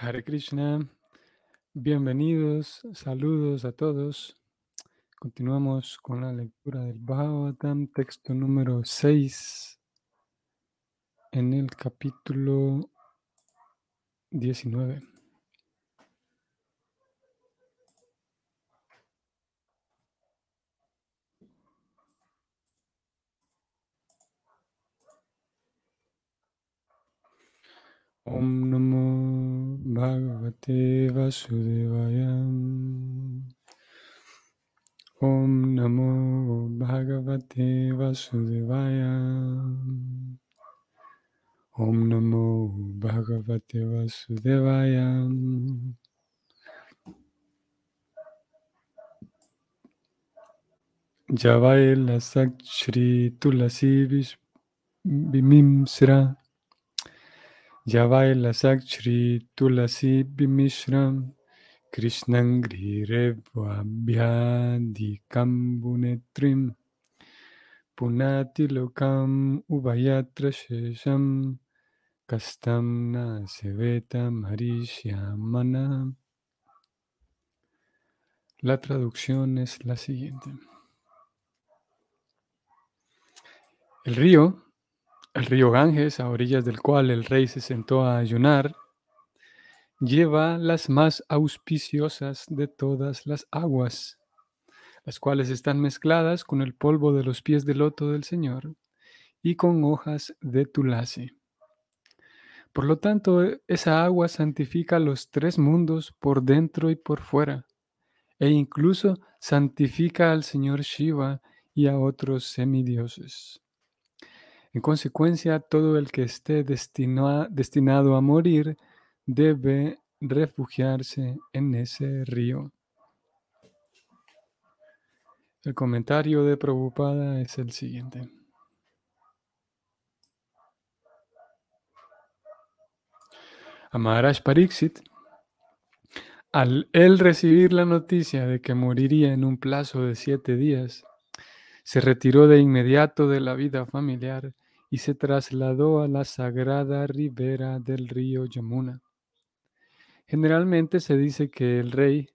Hare Krishna, bienvenidos, saludos a todos. Continuamos con la lectura del Bhagavatam, texto número 6, en el capítulo 19. Om Namo Bhagavate Vasudevaya. Om Namo Bhagavate Vasudevaya. Om Namo Bhagavate Vasudevaya. Javai Lasak Shri Tulasi Bimimsra. Lasak Shri Tulasi Bimishram. Krishnang Grivabhyadi Kambunetrim. Punati Lokam Ubayatra Shesham. Kastam na Seveta Marishyamana. La traducción es la siguiente. El río, el río Ganges, a orillas del cual el rey se sentó a ayunar, lleva las más auspiciosas de todas las aguas, las cuales están mezcladas con el polvo de los pies de loto del Señor y con hojas de tulasi. Por lo tanto, esa agua santifica los tres mundos por dentro y por fuera, e incluso santifica al Señor Shiva y a otros semidioses. En consecuencia, todo el que esté destinado a morir debe refugiarse en ese río. El comentario de Prabhupada es el siguiente. A Maharaj Pariksit, al recibir la noticia de que moriría en un plazo de siete días, se retiró de inmediato de la vida familiar y se trasladó a la sagrada ribera del río Yamuna. Generalmente se dice que el rey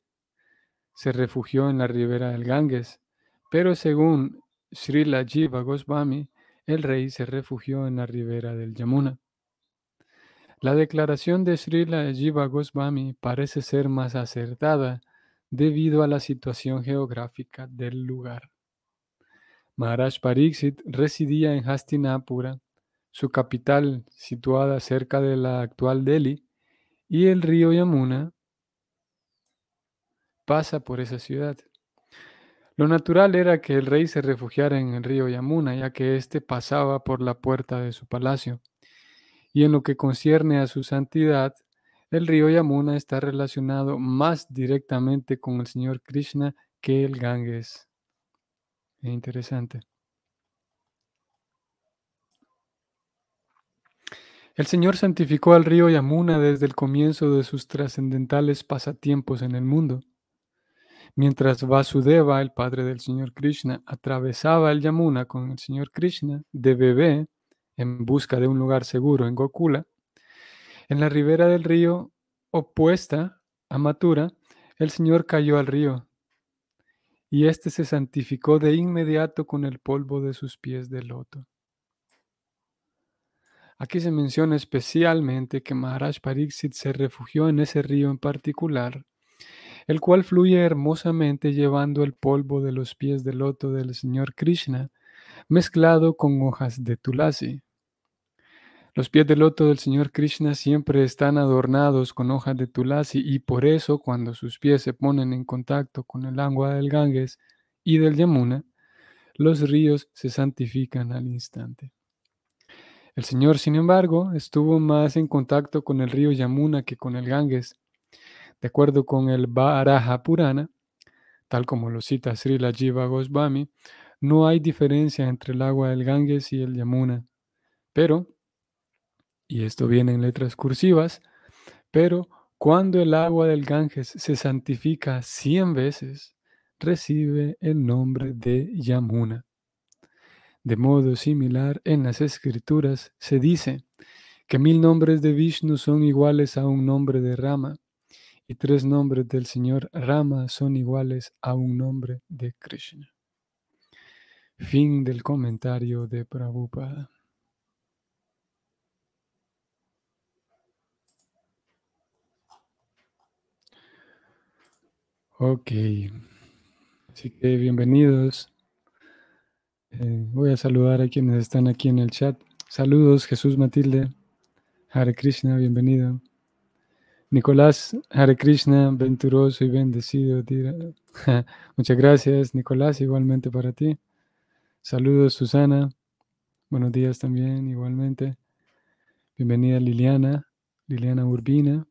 se refugió en la ribera del Ganges, pero según Srila Jiva Goswami, el rey se refugió en la ribera del Yamuna. La declaración de Srila Jiva Goswami parece ser más acertada debido a la situación geográfica del lugar. Maharaj Pariksit residía en Hastinapura, su capital situada cerca de la actual Delhi, y el río Yamuna pasa por esa ciudad. Lo natural era que el rey se refugiara en el río Yamuna, ya que éste pasaba por la puerta de su palacio. Y en lo que concierne a su santidad, el río Yamuna está relacionado más directamente con el Señor Krishna que el Ganges. Es interesante. El Señor santificó al río Yamuna desde el comienzo de sus trascendentales pasatiempos en el mundo. Mientras Vasudeva, el padre del Señor Krishna, atravesaba el Yamuna con el Señor Krishna de bebé en busca de un lugar seguro en Gokula, en la ribera del río opuesta a Mathura, el Señor cayó al río y éste se santificó de inmediato con el polvo de sus pies de loto. Aquí se menciona especialmente que Maharaj Pariksit se refugió en ese río en particular, el cual fluye hermosamente llevando el polvo de los pies de loto del Señor Krishna, mezclado con hojas de tulasi. Los pies de loto del Señor Krishna siempre están adornados con hojas de tulasi y por eso cuando sus pies se ponen en contacto con el agua del Ganges y del Yamuna, los ríos se santifican al instante. El Señor, sin embargo, estuvo más en contacto con el río Yamuna que con el Ganges. De acuerdo con el Varaha Purana, tal como lo cita Srila Jiva Goswami, no hay diferencia entre el agua del Ganges y el Yamuna. Pero, y esto viene en letras cursivas, pero cuando el agua del Ganges se santifica cien veces, recibe el nombre de Yamuna. De modo similar, en las escrituras se dice que mil nombres de Vishnu son iguales a un nombre de Rama y tres nombres del Señor Rama son iguales a un nombre de Krishna. Fin del comentario de Prabhupada. Ok, así que bienvenidos. Eh, voy a saludar a quienes están aquí en el chat. Saludos, Jesús Matilde. Hare Krishna, bienvenido. Nicolás, Hare Krishna, venturoso y bendecido. Muchas gracias, Nicolás, igualmente para ti. Saludos, Susana. Buenos días también, igualmente. Bienvenida, Liliana, Liliana Urbina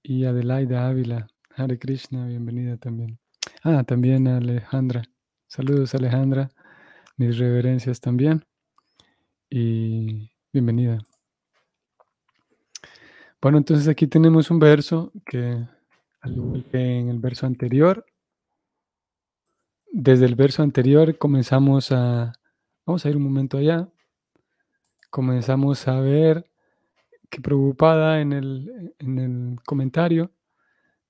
y Adelaida Ávila. Hare Krishna, bienvenida también. Ah, también Alejandra. Saludos, Alejandra. Mis reverencias también. Y bienvenida. Bueno, entonces aquí tenemos un verso que, al igual que en el verso anterior, desde el verso anterior comenzamos a, vamos a ir un momento allá, comenzamos a ver que preocupada en el, en el comentario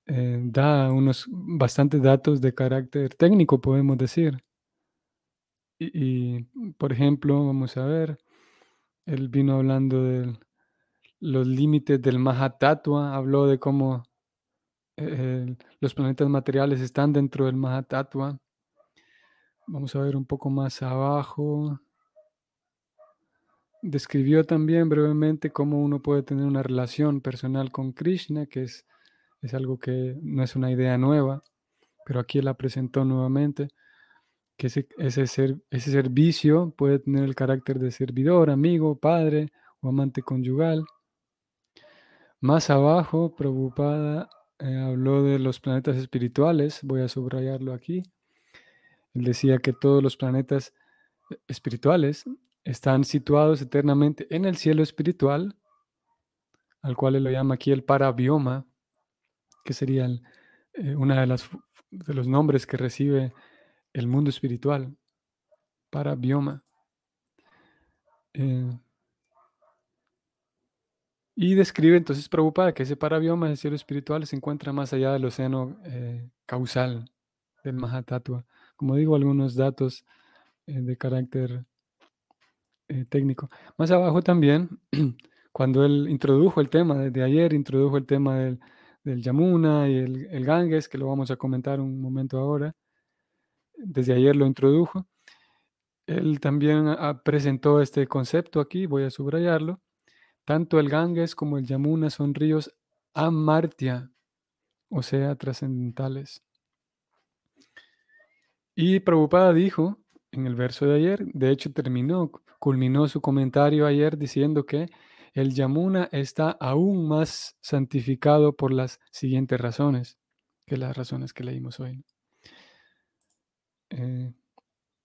eh, da unos bastantes datos de carácter técnico, podemos decir. Y, por ejemplo, vamos a ver, él vino hablando de los límites del Mahatattva, habló de cómo eh, los planetas materiales están dentro del Mahatattva. Vamos a ver un poco más abajo. Describió también brevemente cómo uno puede tener una relación personal con Krishna, que es, es algo que no es una idea nueva, pero aquí la presentó nuevamente que ese, ese, ese servicio puede tener el carácter de servidor, amigo, padre o amante conyugal. Más abajo, Prabhupada eh, habló de los planetas espirituales, voy a subrayarlo aquí. Él decía que todos los planetas eh, espirituales están situados eternamente en el cielo espiritual, al cual él lo llama aquí el parabioma, que sería eh, una de, las, de los nombres que recibe el mundo espiritual, para bioma. Eh, y describe entonces Prabhupada que ese parabioma del cielo espiritual se encuentra más allá del océano eh, causal del Mahatattva. Como digo, algunos datos de carácter técnico. Más abajo también, cuando él introdujo el tema, desde ayer introdujo el tema del, Yamuna y el, el Ganges, que lo vamos a comentar un momento ahora, desde ayer lo introdujo. Él también presentó este concepto aquí, voy a subrayarlo. Tanto el Ganges como el Yamuna son ríos amartya, o sea, trascendentales. Y Prabhupada dijo en el verso de ayer, de hecho terminó, culminó su comentario ayer diciendo que el Yamuna está aún más santificado por las siguientes razones, que las razones que leímos hoy. Eh,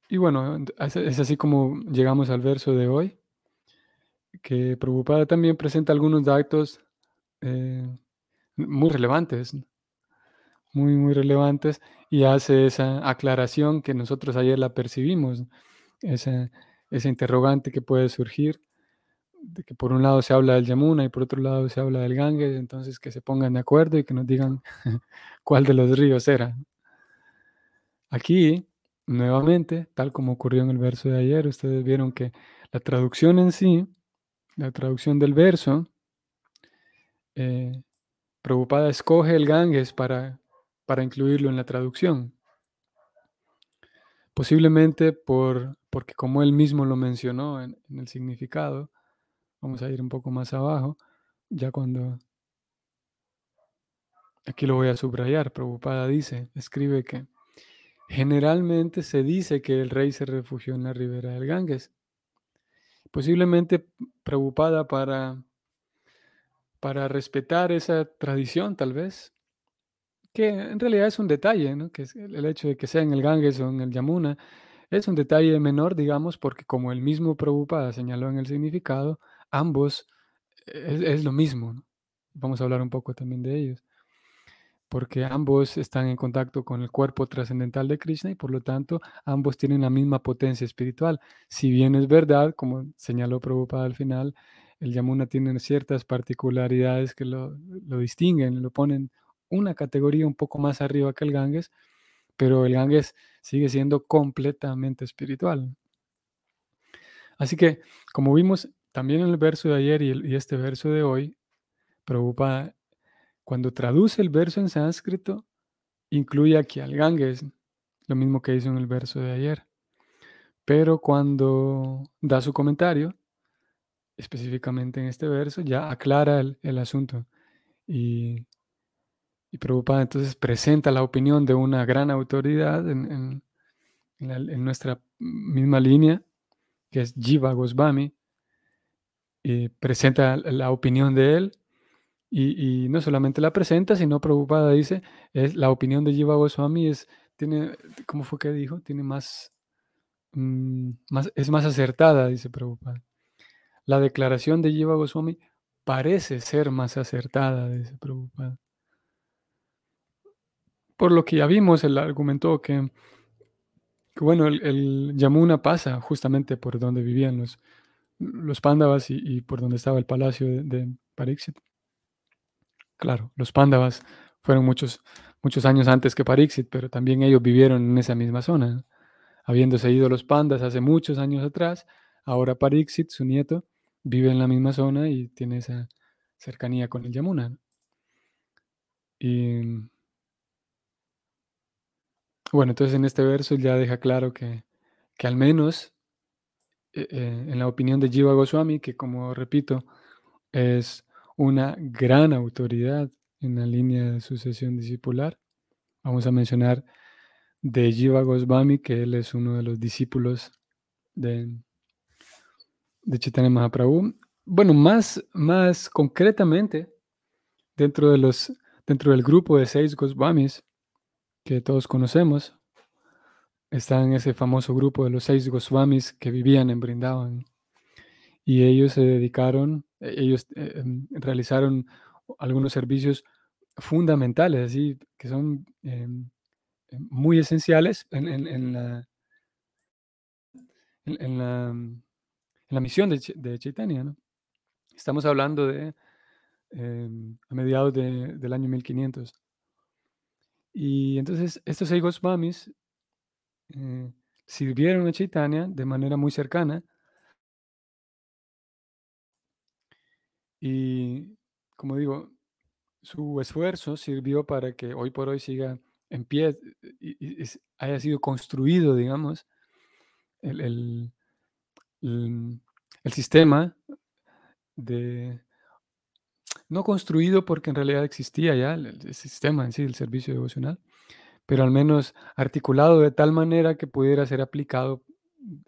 y bueno, es así como llegamos al verso de hoy, que Prabhupada también presenta algunos datos eh, muy relevantes, muy, muy relevantes, y hace esa aclaración que nosotros ayer la percibimos, esa, esa interrogante que puede surgir, de que por un lado se habla del Yamuna y por otro lado se habla del Ganges, entonces que se pongan de acuerdo y que nos digan cuál de los ríos era. Aquí Nuevamente, tal como ocurrió en el verso de ayer, ustedes vieron que la traducción en sí, la traducción del verso, eh, Preocupada escoge el Ganges para, para incluirlo en la traducción. Posiblemente por, porque como él mismo lo mencionó en, en el significado, vamos a ir un poco más abajo, ya cuando... Aquí lo voy a subrayar, Preocupada dice, escribe que Generalmente se dice que el rey se refugió en la ribera del Ganges, posiblemente preocupada para, para respetar esa tradición tal vez, que en realidad es un detalle, ¿no? que el hecho de que sea en el Ganges o en el Yamuna, es un detalle menor, digamos, porque como el mismo Prabhupada señaló en el significado, ambos es, es lo mismo. Vamos a hablar un poco también de ellos porque ambos están en contacto con el cuerpo trascendental de Krishna y por lo tanto ambos tienen la misma potencia espiritual. Si bien es verdad, como señaló Prabhupada al final, el Yamuna tiene ciertas particularidades que lo, lo distinguen, lo ponen una categoría un poco más arriba que el Ganges, pero el Ganges sigue siendo completamente espiritual. Así que, como vimos también en el verso de ayer y, este verso de hoy, Prabhupada, cuando traduce el verso en sánscrito, incluye aquí al Ganges, lo mismo que hizo en el verso de ayer. Pero cuando da su comentario, específicamente en este verso, ya aclara el, asunto. Y, y Prabhupada entonces presenta la opinión de una gran autoridad en, en nuestra misma línea, que es Jiva Goswami, y presenta la opinión de él, y, no solamente la presenta, sino Prabhupada dice, es, la opinión de Jiva Goswami es, tiene, ¿cómo fue que dijo? Tiene más, mm, más es más acertada, dice Prabhupada. La declaración de Jiva Goswami parece ser más acertada, dice Prabhupada. Por lo que ya vimos, él argumentó que bueno, el, Yamuna pasa justamente por donde vivían los, los Pándavas y, por donde estaba el palacio de, Parixit. Claro, los Pándavas fueron muchos, muchos años antes que Parixit, pero también ellos vivieron en esa misma zona. Habiéndose ido los Pandas hace muchos años atrás, ahora Parixit, su nieto, vive en la misma zona y tiene esa cercanía con el Yamuna. Y bueno, entonces en este verso ya deja claro que, al menos eh, eh, en la opinión de Jiva Goswami, que como repito, es una gran autoridad en la línea de sucesión discipular, vamos a mencionar de Jiva Goswami, que él es uno de los discípulos de, de Chaitanya Mahaprabhu. Bueno, más, más concretamente, dentro, de los, dentro del grupo de seis Goswamis, que todos conocemos, está en ese famoso grupo de los seis Goswamis que vivían en Brindavan. Y ellos se dedicaron, e-, ellos eh, em, realizaron algunos servicios fundamentales, así, que son em, em, muy esenciales en, la, en, la, misión de, de Chaitanya. Estamos hablando de a mediados del año 1500. Y entonces estos seis Goswamis eh, sirvieron a Chaitanya de manera muy cercana. Y como digo, su esfuerzo sirvió para que hoy por hoy siga en pie y, haya sido construido, digamos, el, el sistema de, no construido porque en realidad existía ya el, sistema en sí, el servicio devocional, pero al menos articulado de tal manera que pudiera ser aplicado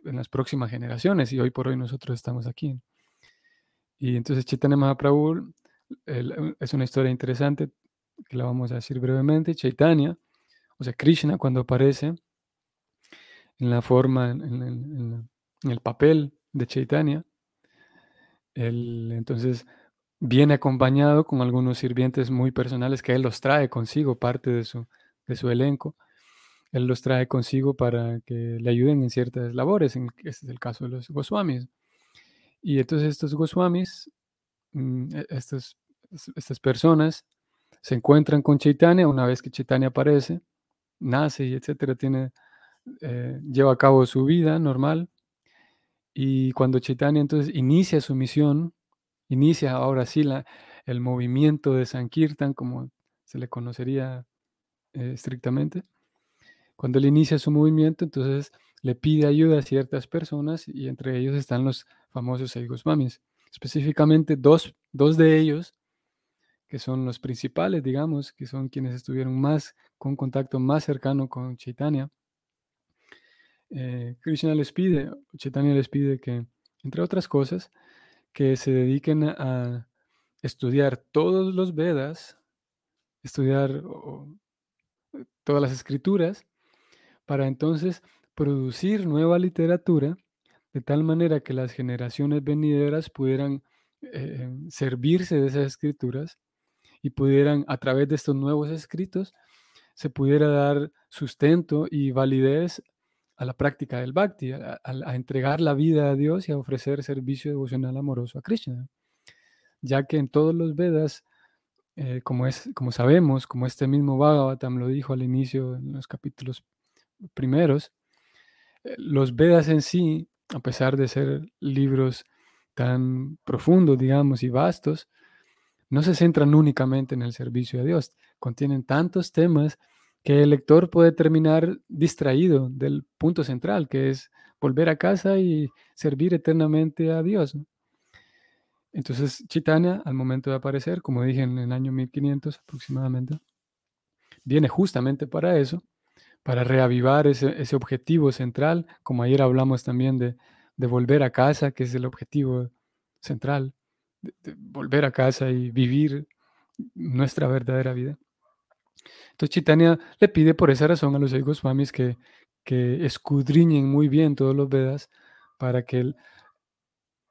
en las próximas generaciones y hoy por hoy nosotros estamos aquí. Y entonces Chaitanya Mahaprabhu es una historia interesante que la vamos a decir brevemente. Chaitanya, o sea, Krishna cuando aparece en la forma, en, el papel de Chaitanya, él, entonces viene acompañado con algunos sirvientes muy personales que él los trae consigo, parte de su, de su elenco. Él los trae consigo para que le ayuden en ciertas labores, en, este es el caso de los Goswamis. Y entonces estos Goswamis, mm, e, estas personas, se encuentran con Chaitanya una vez que Chaitanya aparece, nace y etcétera, tiene, eh, lleva a cabo su vida normal. Y cuando Chaitanya entonces inicia su misión, inicia ahora sí la, el movimiento de Sankirtan, como se le conocería eh, estrictamente. Cuando él inicia su movimiento, entonces le pide ayuda a ciertas personas y entre ellos están los famosos seis Goswamis. Específicamente dos, dos de ellos, que son los principales, digamos, que son quienes estuvieron más con contacto más cercano con Chaitanya. Eh, Krishna les pide, Chaitanya les pide que, entre otras cosas, que se dediquen a estudiar todos los Vedas, estudiar todas las escrituras, para entonces producir nueva literatura de tal manera que las generaciones venideras pudieran eh, servirse de esas escrituras y pudieran, a través de estos nuevos escritos, se pudiera dar sustento y validez a la práctica del bhakti, a, entregar la vida a Dios y a ofrecer servicio devocional amoroso a Krishna. ya que en todos los Vedas, eh, como, es, como sabemos, como este mismo Bhagavatam lo dijo al inicio en los capítulos primeros, eh, los Vedas en sí, a pesar de ser libros tan profundos, digamos, y vastos, no se centran únicamente en el servicio a Dios. Contienen tantos temas que el lector puede terminar distraído del punto central, que es volver a casa y servir eternamente a Dios. Entonces, Chitania, al momento de aparecer, como dije en el año 1500 aproximadamente, viene justamente para eso, para reavivar ese, objetivo central, como ayer hablamos también de, volver a casa, que es el objetivo central, de volver a casa y vivir nuestra verdadera vida. Entonces Chitania le pide por esa razón a los Goswamis que, que escudriñen muy bien todos los Vedas para que el,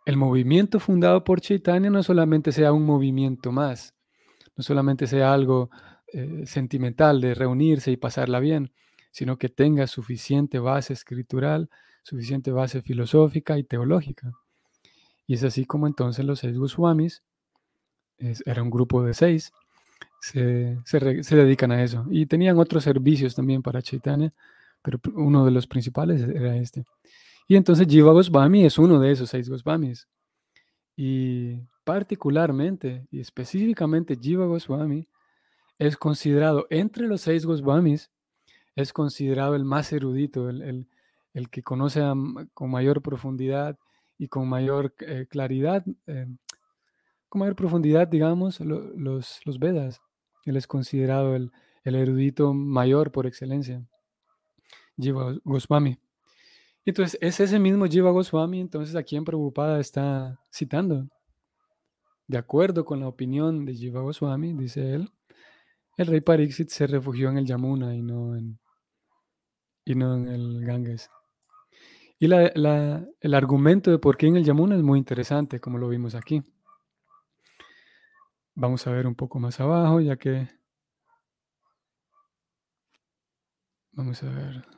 el movimiento fundado por Chaitanya no solamente sea un movimiento más, no solamente sea algo eh, sentimental de reunirse y pasarla bien, sino que tenga suficiente base escritural, suficiente base filosófica y teológica. Y es así como entonces los seis Goswamis, era un grupo de seis, se, dedican a eso. Y tenían otros servicios también para Chaitanya, pero uno de los principales era este. Y entonces Jiva Goswami es uno de esos seis Goswamis. Y particularmente y específicamente Jiva Goswami es considerado entre los seis Goswamis, es considerado el más erudito, el, que conoce con mayor profundidad y con mayor eh, claridad, eh, con mayor profundidad, digamos, los, los Vedas. Él es considerado el, erudito mayor por excelencia, Jiva Goswami. Entonces, es ese mismo Jiva Goswami, entonces aquí en Prabhupada está citando. De acuerdo con la opinión de Jiva Goswami, dice él, el rey Pariksit se refugió en el Yamuna y no en, y no en el Ganges. Y el argumento de por qué en el Yamuna es muy interesante, como lo vimos aquí. Vamos a ver un poco más abajo, ya que... Vamos a ver.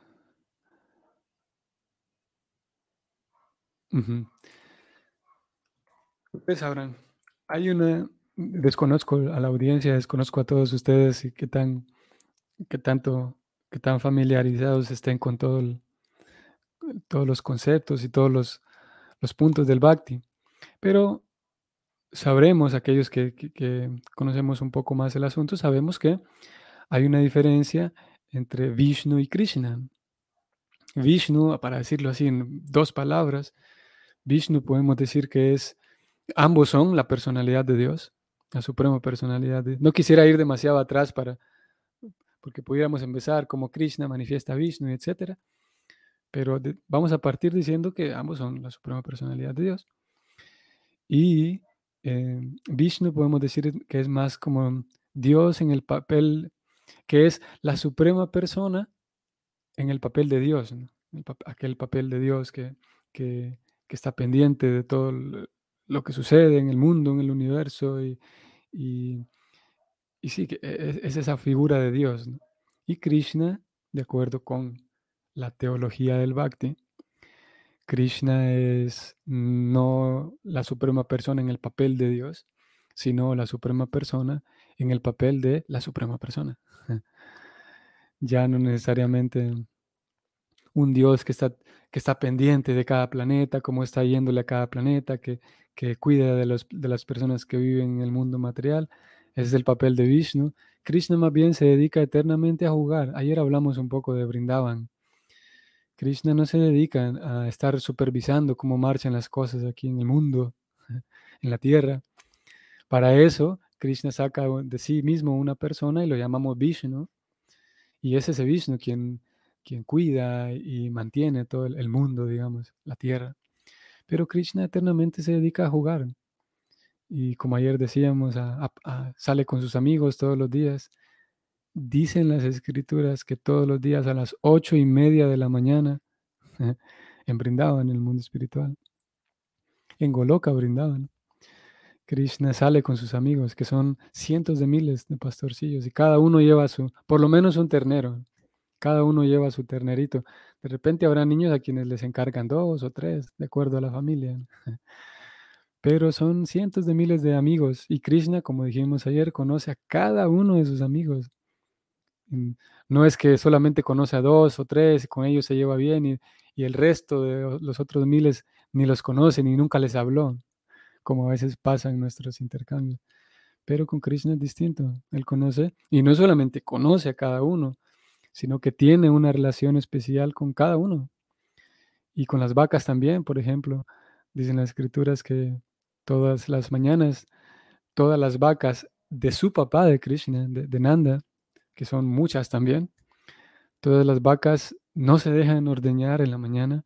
Ustedes sabrán, hay una, desconozco a la audiencia, desconozco a todos ustedes y qué tan, qué tanto, qué tan familiarizados estén con todo todos los conceptos y todos los puntos del Bhakti. Pero sabremos, aquellos que, conocemos un poco más el asunto, sabemos que hay una diferencia entre Vishnu y Krishna. Vishnu, para decirlo así en dos palabras, Vishnu podemos decir que es, ambos son la personalidad de Dios, la suprema personalidad de No quisiera ir demasiado atrás para, porque pudiéramos empezar como Krishna manifiesta Vishnu, etc. Pero vamos a partir diciendo que ambos son la suprema personalidad de Dios. Y eh, Vishnu podemos decir que es más como Dios en el papel, que es la suprema persona en el papel de Dios, aquel papel de Dios que, que, está pendiente de todo lo que sucede en el mundo, en el universo, y, y, sí, que e, e, es, esa figura de Dios. Y Krishna, de acuerdo con la teología del Bhakti, Krishna es no la suprema persona en el papel de Dios, sino la suprema persona en el papel de la suprema persona. Ya no necesariamente un Dios que está, que está pendiente de cada planeta, cómo está yéndole a cada planeta, que, que cuida de, los, de las personas que viven en el mundo material. Ese es el papel de Vishnu. Krishna más bien se dedica eternamente a jugar. Ayer hablamos un poco de Brindavan. Krishna no se dedica a estar supervisando cómo marchan las cosas aquí en el mundo, en la tierra. Para eso, Krishna saca de sí mismo una persona y lo llamamos Vishnu. Y es ese Vishnu quien, quien cuida y mantiene todo el mundo, digamos, la tierra. Pero Krishna eternamente se dedica a jugar. Y como ayer decíamos, sale con sus amigos todos los días Dicen las escrituras que todos los días a las ocho y media de la mañana en Brindavan, en el mundo espiritual, en Goloka brindaban. Krishna sale con sus amigos, que son cientos de miles de pastorcillos, y cada uno lleva su, por lo menos un ternero, cada uno lleva su ternerito. De repente habrá niños a quienes les encargan dos o tres, de acuerdo a la familia. pero son cientos de miles de amigos y Krishna, como dijimos ayer, conoce a cada uno de sus amigos. Mm, no es que solamente conoce a dos o tres, con ellos se lleva bien y, y el resto de los otros miles ni los conoce ni nunca les habló, como a veces pasa en nuestros intercambios. Pero con Krishna es distinto. Él conoce, y no solamente conoce a cada uno, sino que tiene una relación especial con cada uno. Y con las vacas también, por ejemplo, dicen las escrituras que todas las mañanas, todas las vacas de su papá, de Krishna, de, Nanda, que son muchas también, todas las vacas no se dejan ordeñar en la mañana,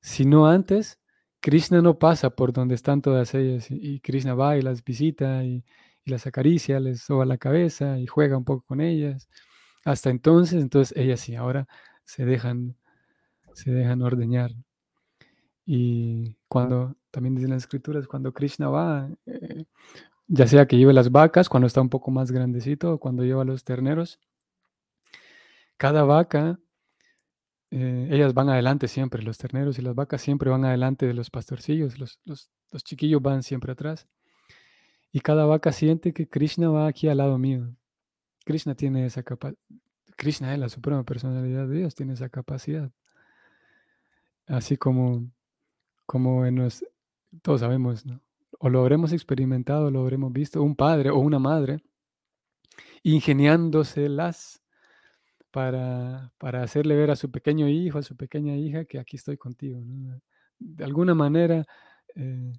sino antes Krishna no pasa por donde están todas ellas y, Krishna va y las visita y, y, las acaricia, les soba la cabeza y juega un poco con ellas. Hasta entonces, entonces ellas sí, ahora se dejan, se dejan ordeñar. Y cuando, también dicen las escrituras, cuando Krishna va, eh, ya sea que lleve las vacas, cuando está un poco más grandecito, cuando lleva los terneros, cada vaca, eh, ellas van adelante siempre, los terneros y las vacas siempre van adelante de los pastorcillos, los, los, los chiquillos van siempre atrás. Y cada vaca siente que Krishna va aquí al lado mío. Krishna tiene esa capacidad. Krishna es la suprema personalidad de Dios, tiene esa capacidad. Así como como todos sabemos, ¿no? o lo habremos experimentado, lo habremos visto, un padre o una madre ingeniándoselas para, para hacerle ver a su pequeño hijo, a su pequeña hija, que aquí estoy contigo. De alguna manera, eh,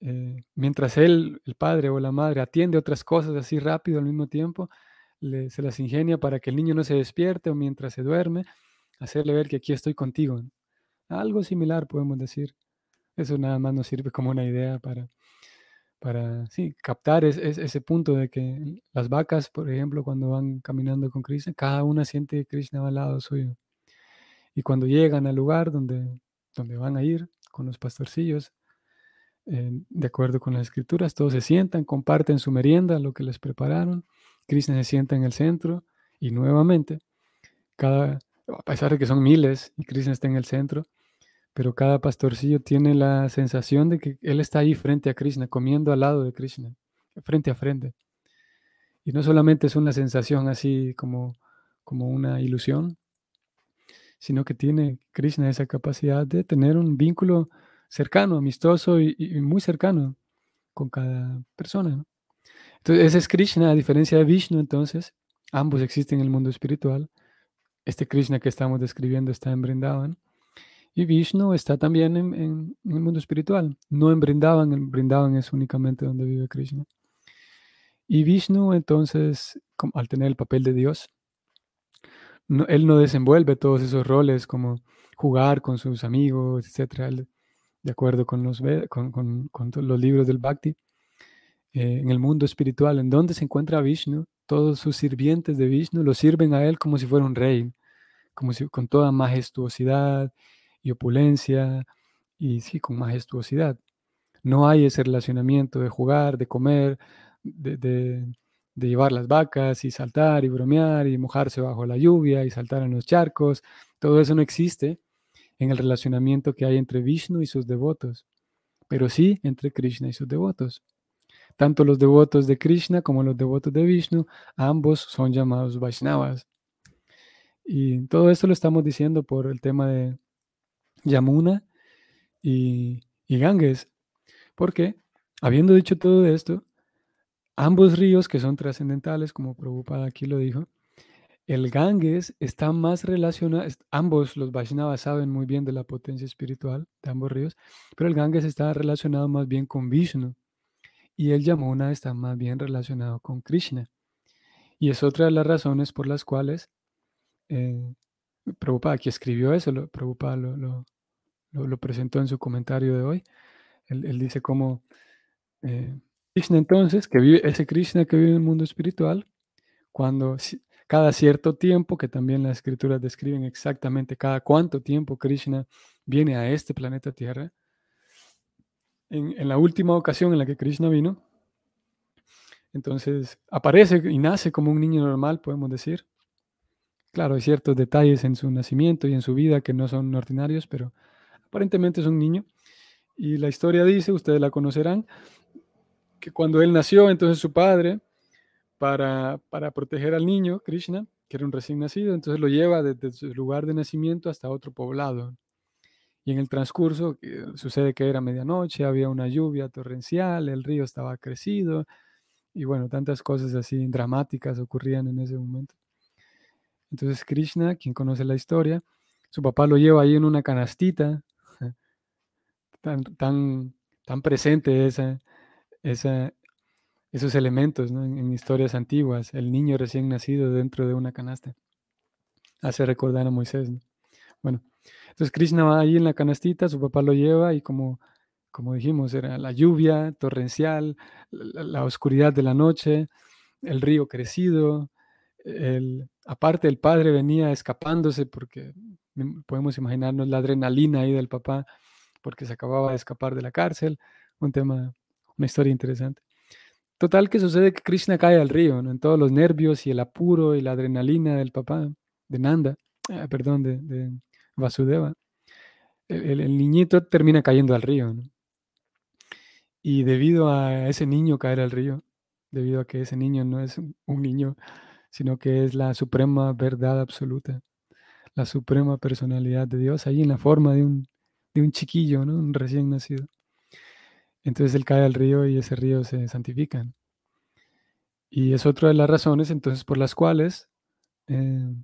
eh, mientras él, el padre o la madre, atiende otras cosas así rápido al mismo tiempo, se las ingenia para que el niño no se despierte o mientras se duerme, hacerle ver que aquí estoy contigo. Algo similar podemos decir. Eso nada más nos sirve como una idea para, para sí, captar ese punto de que las vacas, por ejemplo, cuando van caminando con Krishna, cada una siente que Krishna va al lado suyo. Y cuando llegan al lugar donde, donde van a ir con los pastorcillos, eh, de acuerdo con las escrituras, todos se sientan, comparten su merienda, lo que les prepararon. Krishna se sienta en el centro y nuevamente, cada, a pesar de que son miles y Krishna está en el centro, pero cada pastorcillo tiene la sensación de que él está ahí frente a Krishna, comiendo al lado de Krishna, frente a frente. Y no solamente es una sensación así como, como una ilusión, sino que tiene Krishna esa capacidad de tener un vínculo cercano, amistoso y, muy cercano con cada persona. Entonces, ese es Krishna, a diferencia de Vishnu, entonces, ambos existen en el mundo espiritual. Este Krishna que estamos describiendo está en Brindavan y Vishnu está también en, el mundo espiritual. No en Brindavan, en Brindavan es únicamente donde vive Krishna. Y Vishnu, entonces, al tener el papel de Dios, él no desenvuelve todos esos roles como jugar con sus amigos, etc. de acuerdo con, los libros del Bhakti. Eh, en el mundo espiritual, en donde se encuentra Vishnu, todos sus sirvientes de Vishnu lo sirven a él como si fuera un rey, como si con toda majestuosidad y opulencia y sí, con majestuosidad. No hay ese relacionamiento de jugar, de comer, de, llevar las vacas y saltar y bromear y mojarse bajo la lluvia y saltar en los charcos. Todo eso no existe en el relacionamiento que hay entre Vishnu y sus devotos, pero sí entre Krishna y sus devotos. Tanto los devotos de Krishna como los devotos de Vishnu, ambos son llamados Vaishnavas. Y todo esto lo estamos diciendo por el tema de, Yamuna y, Ganges. Porque, habiendo dicho todo esto, ambos ríos que son trascendentales, como Prabhupada aquí lo dijo, el Ganges está más relacionado, ambos los Vaishnavas saben muy bien de la potencia espiritual de ambos ríos, pero el Ganges está relacionado más bien con Vishnu y el Yamuna está más bien relacionado con Krishna. Y es otra de las razones por las cuales eh, Prabhupada, que escribió eso, lo, Prabhupada lo, lo, presentó en su comentario de hoy. Él, dice cómo eh, Krishna entonces, que vive, ese Krishna que vive en el mundo espiritual, cuando cada cierto tiempo, que también las escrituras describen exactamente cada cuánto tiempo Krishna viene a este planeta Tierra, en, la última ocasión en la que Krishna vino, entonces aparece y nace como un niño normal, podemos decir. Claro, hay ciertos detalles en su nacimiento y en su vida que no son ordinarios, pero aparentemente es un niño Y la historia dice, ustedes la conocerán, que cuando él nació, entonces su padre, para, para proteger al niño, Krishna, que era un recién nacido, entonces lo lleva desde su lugar de nacimiento hasta otro poblado. Y en el transcurso sucede que era medianoche, había una lluvia torrencial, el río estaba crecido y bueno, tantas cosas así dramáticas ocurrían en ese momento. Entonces Krishna, quien conoce la historia, su papá lo lleva ahí en una canastita, tan, tan, tan presente esa, esa, esos elementos en, historias antiguas, el niño recién nacido dentro de una canasta. Hace recordar a Moisés. Bueno, entonces Krishna va ahí en la canastita, su papá lo lleva y como, como dijimos, era la lluvia torrencial, la, oscuridad de la noche, el río crecido, el, aparte el padre venía escapándose porque podemos imaginarnos la adrenalina ahí del papá porque se acababa de escapar de la cárcel, un tema, una historia interesante. Total que sucede que Krishna cae al río, en todos los nervios y el apuro y la adrenalina del papá, de Nanda, eh, perdón, de, Vasudeva, el, niñito termina cayendo al río. Y debido a ese niño caer al río, debido a que ese niño no es un, niño, sino que es la suprema verdad absoluta, la suprema personalidad de Dios, ahí en la forma de un, de un chiquillo, ¿no? un recién nacido. Entonces él cae al río y ese río se santifica. Y es otra de las razones entonces por las cuales eh,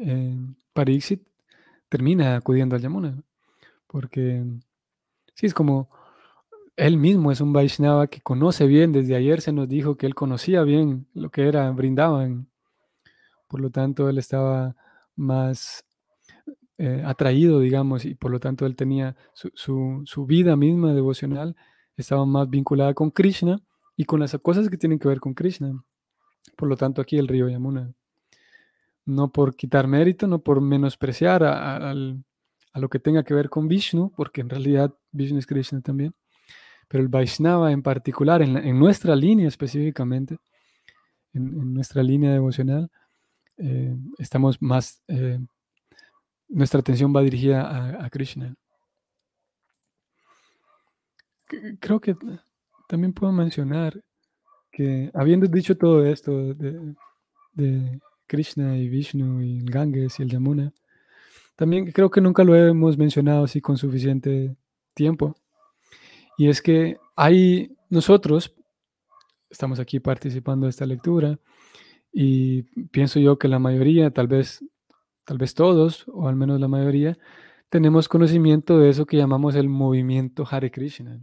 eh, termina acudiendo al Yamuna. Porque sí, es como él mismo es un Vaishnava que conoce bien, desde ayer se nos dijo que él conocía bien lo que era Brindavan. Por lo tanto, él estaba más eh, atraído, digamos, y por lo tanto él tenía su, su, vida misma devocional, estaba más vinculada con Krishna y con las cosas que tienen que ver con Krishna. Por lo tanto, aquí el río Yamuna no por quitar mérito, no por menospreciar a, lo que tenga que ver con Vishnu, porque en realidad Vishnu es Krishna también, pero el Vaishnava en particular, en, nuestra línea específicamente, en, nuestra línea devocional, eh, estamos más, eh, nuestra atención va dirigida a, Krishna. Creo que también puedo mencionar que habiendo dicho todo esto de Krishna y Vishnu y el Ganges y el Yamuna. También creo que nunca lo hemos mencionado así con suficiente tiempo. Y es que hay nosotros, estamos aquí participando de esta lectura y pienso yo que la mayoría, tal vez, tal vez todos, o al menos la mayoría, tenemos conocimiento de eso que llamamos el movimiento Hare Krishna.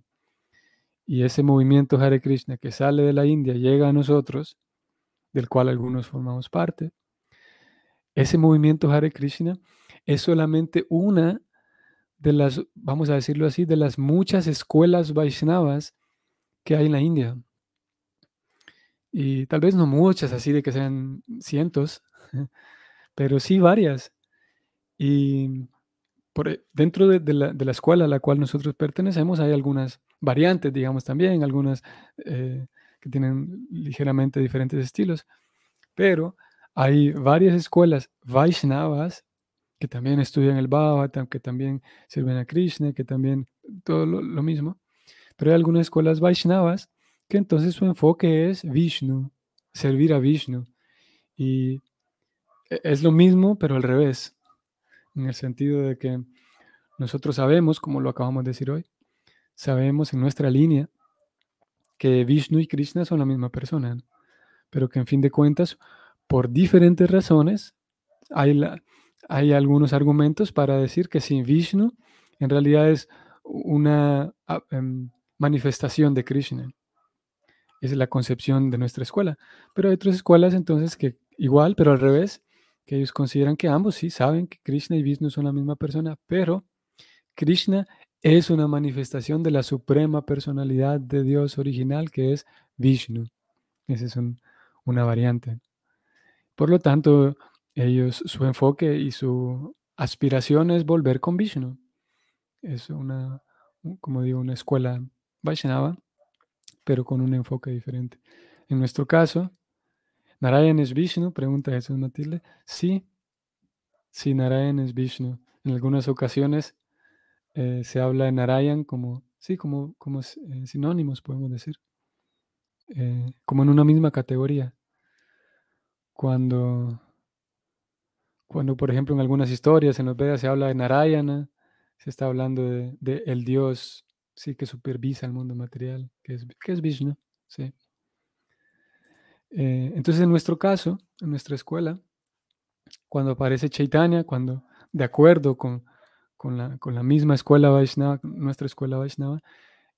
Y ese movimiento Hare Krishna que sale de la India llega a nosotros del cual algunos formamos parte. Ese movimiento Hare Krishna es solamente una de las, vamos a decirlo así, de las muchas escuelas Vaishnavas que hay en la India. Y tal vez no muchas, así de que sean cientos, pero sí varias. Y por, e, dentro de, la, escuela a la cual nosotros pertenecemos hay algunas variantes, digamos también, algunas eh, que tienen ligeramente diferentes estilos, pero hay varias escuelas Vaishnavas que también estudian el Bhagavatam, que también sirven a Krishna, que también todo lo, mismo, pero hay algunas escuelas Vaishnavas que entonces su enfoque es Vishnu, servir a Vishnu. Y e, es lo mismo, pero al revés, en el sentido de que nosotros sabemos, como lo acabamos de decir hoy, sabemos en nuestra línea que Vishnu y Krishna son la misma persona, pero que en fin de cuentas, por diferentes razones, hay, hay algunos argumentos para decir que si Vishnu en realidad es una em, manifestación de Krishna. es la concepción de nuestra escuela. Pero hay otras escuelas entonces que igual, pero al revés, que ellos consideran que ambos sí saben que Krishna y Vishnu son la misma persona, pero Krishna es una manifestación de la suprema personalidad de Dios original que es Vishnu. Esa es una variante. Por lo tanto, ellos, su enfoque y su aspiración es volver con Vishnu. Es una, como digo, una escuela Vaishnava, pero con un enfoque diferente. En nuestro caso, ¿Narayan es Vishnu? Pregunta Jesús Matilde. Sí, sí, Narayan es Vishnu. En algunas ocasiones eh, se habla de Narayan como, sí, como, como eh, sinónimos, podemos decir, eh, como en una misma categoría. Cuando, cuando, por ejemplo, en algunas historias en los Vedas se habla de Narayana, se está hablando de, el Dios sí, que supervisa el mundo material, que es, que es Vishnu. Sí. entonces, en nuestro caso, en nuestra escuela, cuando aparece Chaitanya, cuando de acuerdo con, con, la, con la misma escuela Vaishnava, nuestra escuela Vaishnava,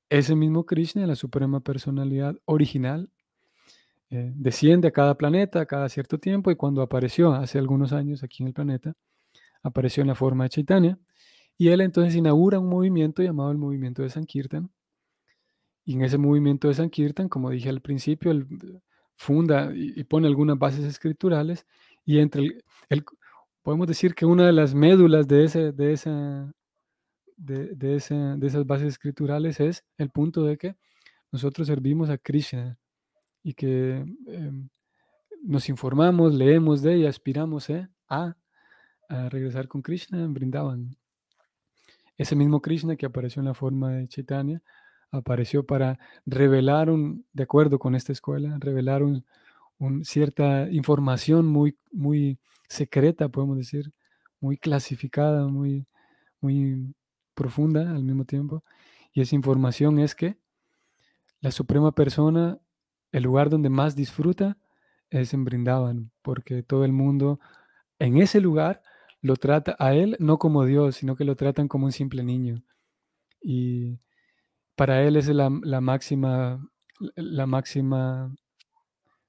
ese mismo Krishna, la suprema personalidad original, eh, desciende a cada planeta cada cierto tiempo y cuando apareció hace algunos años aquí en el planeta, apareció en la forma de Chaitanya y él entonces inaugura un movimiento llamado el movimiento de Sankirtan. Y en ese movimiento de Sankirtan, como dije al principio, él funda y, pone algunas bases escriturales y entre el, podemos decir que una de las médulas de, ese, de, esa, de, de, esas bases escriturales es el punto de que nosotros servimos a Krishna y que em, nos informamos, leemos de y aspiramos ¿eh? a, a, regresar con Krishna en Brindavan. Ese mismo Krishna que apareció en la forma de Chaitanya apareció para revelar, un, de acuerdo con esta escuela, revelar un, cierta información muy, muy secreta, podemos decir, muy clasificada, muy, muy profunda al mismo tiempo. Y esa información es que la Suprema Persona, el lugar donde más disfruta es en Brindavan, porque todo el mundo en ese lugar lo trata a él no como Dios, sino que lo tratan como un simple niño. Y para él es la, máxima, la máxima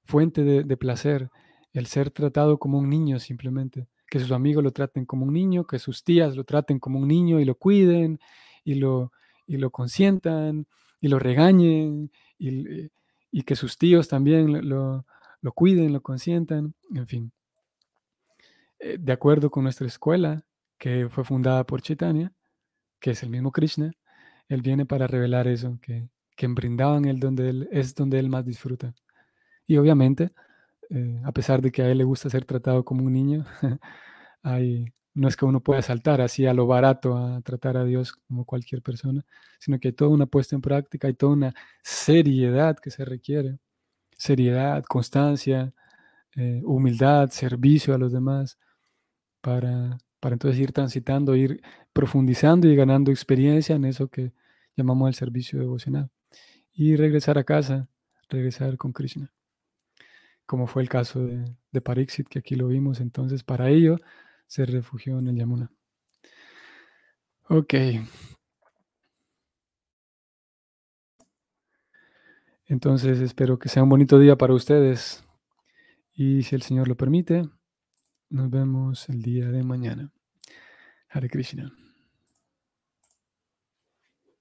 fuente de, placer, el ser tratado como un niño simplemente. Que sus amigos lo traten como un niño, que sus tías lo traten como un niño y lo cuiden y lo, y lo consientan y lo regañen y, y que sus tíos también lo, lo, cuiden, lo consientan, en fin. Eh, de acuerdo con nuestra escuela, que fue fundada por Chaitanya, que es el mismo Krishna, él viene para revelar eso, que, que en él donde él, es donde él más disfruta. Y obviamente, eh, a pesar de que a él le gusta ser tratado como un niño, no es que uno pueda saltar así a lo barato a tratar a Dios como cualquier persona, sino que hay toda una puesta en práctica, hay toda una seriedad que se requiere. Seriedad, constancia, eh, humildad, servicio a los demás, para, para entonces ir transitando, ir profundizando y ganando experiencia en eso que llamamos el servicio devocional. Y regresar a casa, regresar con Krishna como fue el caso de, de Parixit, que aquí lo vimos. Entonces, para ello, se refugió en el Yamuna. Ok. Entonces, espero que sea un bonito día para ustedes. Y si el Señor lo permite, nos vemos el día de mañana. Hare Krishna.